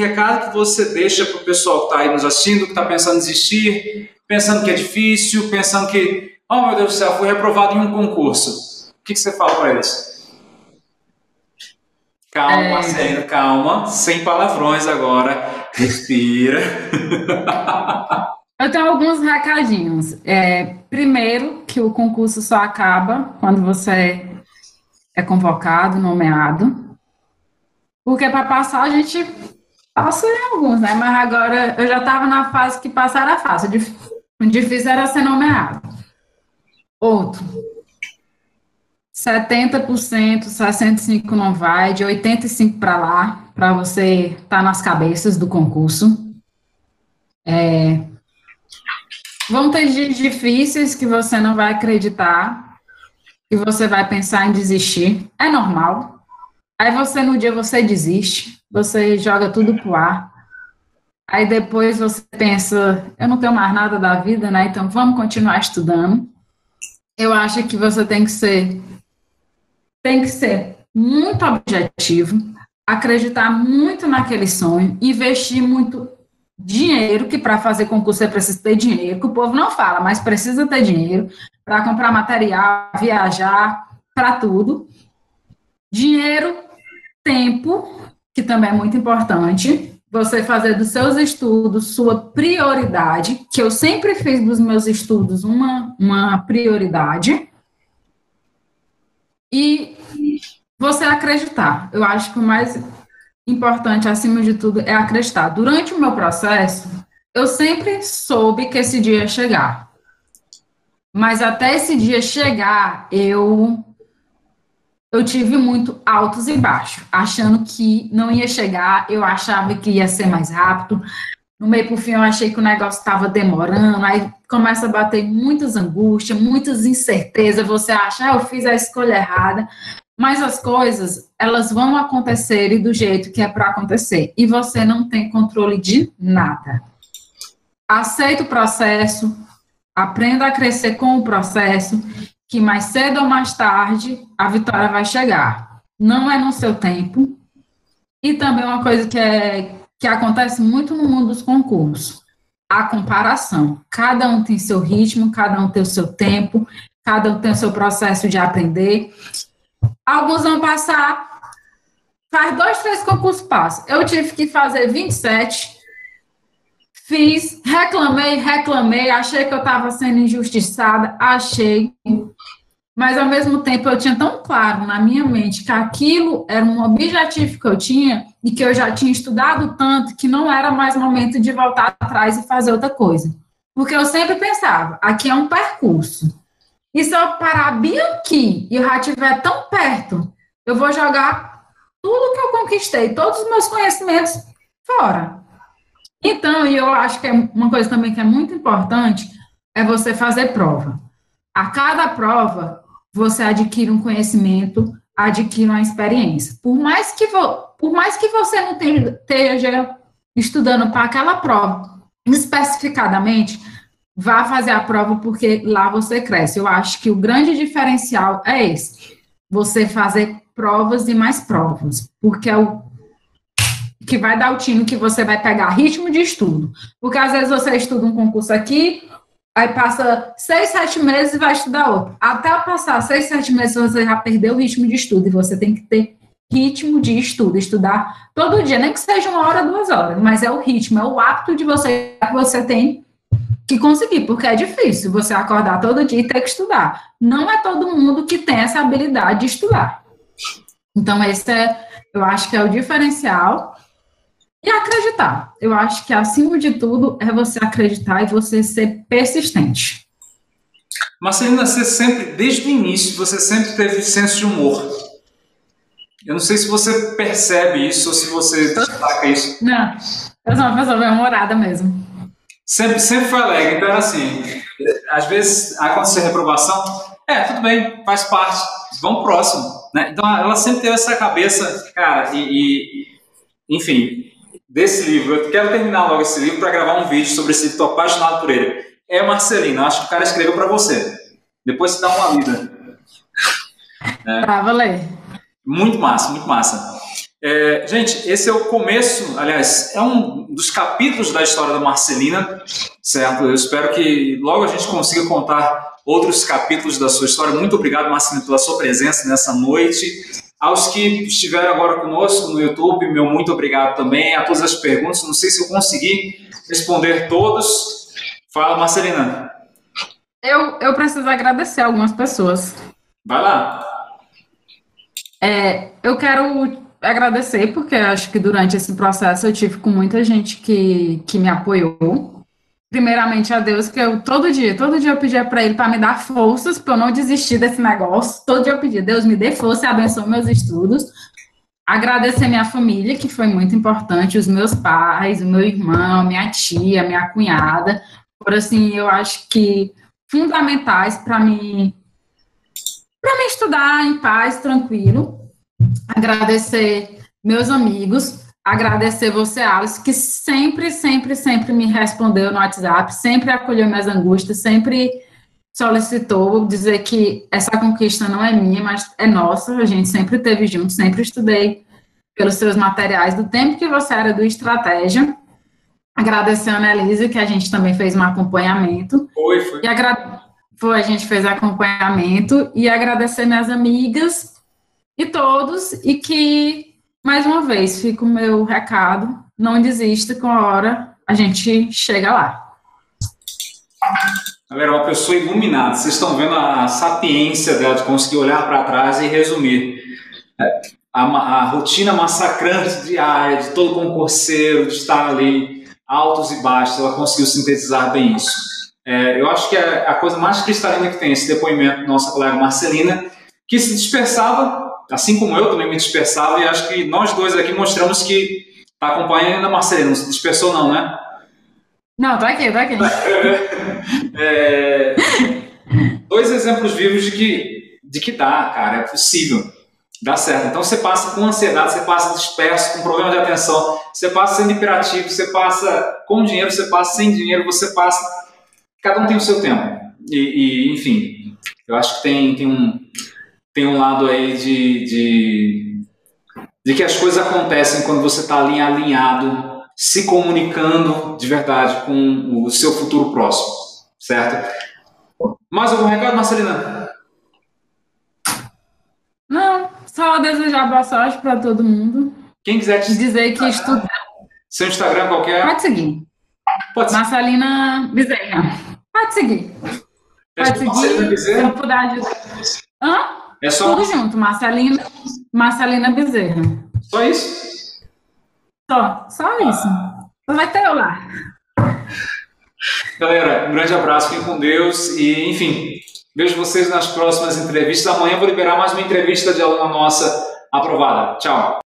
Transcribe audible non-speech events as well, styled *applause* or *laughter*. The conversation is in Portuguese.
recado que você deixa para o pessoal que está aí nos assistindo, que está pensando em desistir, pensando que é difícil, pensando que, oh meu Deus do céu, fui reprovado em um concurso. O que, que você fala para eles? Calma, é... Marcelina, calma, sem palavrões agora, respira. Eu tenho alguns recadinhos. É, primeiro, que o concurso só acaba quando você é convocado, nomeado. Porque para passar a gente passa em alguns, né? Mas agora eu já estava na fase que passar era fácil. O difícil era ser nomeado. Outro. 70%, 65% não vai, de 85% para lá, para você estar tá nas cabeças do concurso. É, Vão ter dias difíceis que você não vai acreditar, que você vai pensar em desistir. É normal. Aí você, no dia, você desiste, você joga tudo pro ar. Aí depois você pensa, eu não tenho mais nada da vida, né? Então vamos continuar estudando. Eu acho que você tem que ser tem que ser muito objetivo, acreditar muito naquele sonho, investir muito dinheiro, que para fazer concurso é preciso ter dinheiro, que o povo não fala, mas precisa ter dinheiro para comprar material, viajar, para tudo. Dinheiro, tempo, que também é muito importante. Você fazer dos seus estudos sua prioridade, que eu sempre fiz dos meus estudos uma, uma prioridade. E você acreditar. Eu acho que o mais importante, acima de tudo, é acreditar. Durante o meu processo, eu sempre soube que esse dia ia chegar. Mas até esse dia chegar, eu eu tive muito altos e baixos, achando que não ia chegar, eu achava que ia ser mais rápido. No meio por fim, eu achei que o negócio estava demorando, aí começa a bater muitas angústias, muitas incertezas, você acha, ah, eu fiz a escolha errada, mas as coisas, elas vão acontecer e do jeito que é para acontecer. E você não tem controle de nada. Aceita o processo, aprenda a crescer com o processo, que mais cedo ou mais tarde a vitória vai chegar. Não é no seu tempo. E também uma coisa que, é, que acontece muito no mundo dos concursos, a comparação. Cada um tem seu ritmo, cada um tem o seu tempo, cada um tem o seu processo de aprender. Alguns vão passar, faz dois, três concursos passam. Eu tive que fazer 27, fiz, reclamei, reclamei, achei que eu estava sendo injustiçada, achei. Mas ao mesmo tempo eu tinha tão claro na minha mente que aquilo era um objetivo que eu tinha e que eu já tinha estudado tanto que não era mais momento de voltar atrás e fazer outra coisa. Porque eu sempre pensava, aqui é um percurso. E se eu parar bem aqui e o já estiver tão perto, eu vou jogar tudo que eu conquistei, todos os meus conhecimentos fora. Então, e eu acho que é uma coisa também que é muito importante é você fazer prova. A cada prova, você adquire um conhecimento, adquire uma experiência. Por mais que, por mais que você não esteja estudando para aquela prova especificadamente, vá fazer a prova porque lá você cresce. Eu acho que o grande diferencial é esse: você fazer provas e mais provas, porque é o que vai dar o time que você vai pegar ritmo de estudo. Porque às vezes você estuda um concurso aqui, aí passa seis, sete meses e vai estudar outro. Até passar seis, sete meses você já perdeu o ritmo de estudo e você tem que ter ritmo de estudo, estudar todo dia, nem que seja uma hora, duas horas, mas é o ritmo, é o hábito de você que você tem que conseguir, porque é difícil você acordar todo dia e ter que estudar. Não é todo mundo que tem essa habilidade de estudar. Então, esse é, eu acho que é o diferencial. E acreditar. Eu acho que, acima de tudo, é você acreditar e você ser persistente. Marcelina, você sempre, desde o início, você sempre teve senso de humor. Eu não sei se você percebe isso ou se você destaca isso. Não, eu sou uma pessoa bem humorada mesmo. Sempre, sempre foi alegre. Então, assim, às vezes acontece reprovação, é, tudo bem, faz parte, vamos próximo. Né? Então, ela sempre teve essa cabeça, cara, e, e enfim, desse livro. Eu quero terminar logo esse livro para gravar um vídeo sobre esse livro, estou apaixonado por ele. É Marcelino, acho que o cara escreveu para você. Depois você dá uma lida. É. Tá, valeu. Muito massa, muito massa. É, gente, esse é o começo, aliás, é um dos capítulos da história da Marcelina, certo? Eu espero que logo a gente consiga contar outros capítulos da sua história. Muito obrigado, Marcelina, pela sua presença nessa noite. Aos que estiveram agora conosco no YouTube, meu muito obrigado também. A todas as perguntas, não sei se eu consegui responder todos. Fala, Marcelina. Eu, eu preciso agradecer algumas pessoas. Vai lá. É, eu quero agradecer, porque acho que durante esse processo eu tive com muita gente que, que me apoiou. Primeiramente a Deus, que eu todo dia, todo dia eu pedia para Ele para me dar forças para eu não desistir desse negócio. Todo dia eu pedia, Deus me dê força e abençoe meus estudos. Agradecer minha família, que foi muito importante, os meus pais, o meu irmão, minha tia, minha cunhada, por assim, eu acho que fundamentais para mim para me estudar em paz, tranquilo agradecer meus amigos, agradecer você, Alice, que sempre, sempre, sempre me respondeu no WhatsApp, sempre acolheu minhas angústias, sempre solicitou dizer que essa conquista não é minha, mas é nossa, a gente sempre esteve junto, sempre estudei pelos seus materiais do tempo que você era do Estratégia. Agradecer a Annelise, que a gente também fez um acompanhamento. Foi, foi. E agra... Foi, a gente fez acompanhamento. E agradecer minhas amigas e todos, e que, mais uma vez, fica o meu recado, não desista com a hora, a gente chega lá. Galera, uma pessoa iluminada, vocês estão vendo a sapiência dela de conseguir olhar para trás e resumir. É, a, a, rotina massacrante diária de todo concurseiro, de estar ali, altos e baixos, ela conseguiu sintetizar bem isso. É, eu acho que é a coisa mais cristalina que tem esse depoimento da nossa colega Marcelina, que se dispersava assim como eu também me dispersava, e acho que nós dois aqui mostramos que está acompanhando a Marcelina, não se dispersou não, né? Não, tá aqui, tá aqui. *laughs* é, dois exemplos vivos de que, de que dá, cara, é possível. Dá certo. Então você passa com ansiedade, você passa disperso, com problema de atenção, você passa sendo hiperativo, você passa com dinheiro, você passa sem dinheiro, você passa. Cada um tem o seu tempo. E, e enfim, eu acho que tem, tem um, tem um lado aí de, de, de que as coisas acontecem quando você está ali alinhado, se comunicando de verdade com o seu futuro próximo, certo? Mais algum recado, Marcelina? Não, só desejar boa sorte para todo mundo. Quem quiser te dizer que estudar. Seu Instagram qualquer? Pode seguir. Pode seguir. Marcelina Bezerra. Pode seguir. Pode seguir. Se eu puder ajudar. Hã? É só... Tudo junto, Marcelina, Marcelina Bezerra. Só isso? Só, só isso. Vai ter eu lá. Galera, um grande abraço, fiquem com Deus e, enfim, vejo vocês nas próximas entrevistas. Amanhã vou liberar mais uma entrevista de aluna nossa aprovada. Tchau.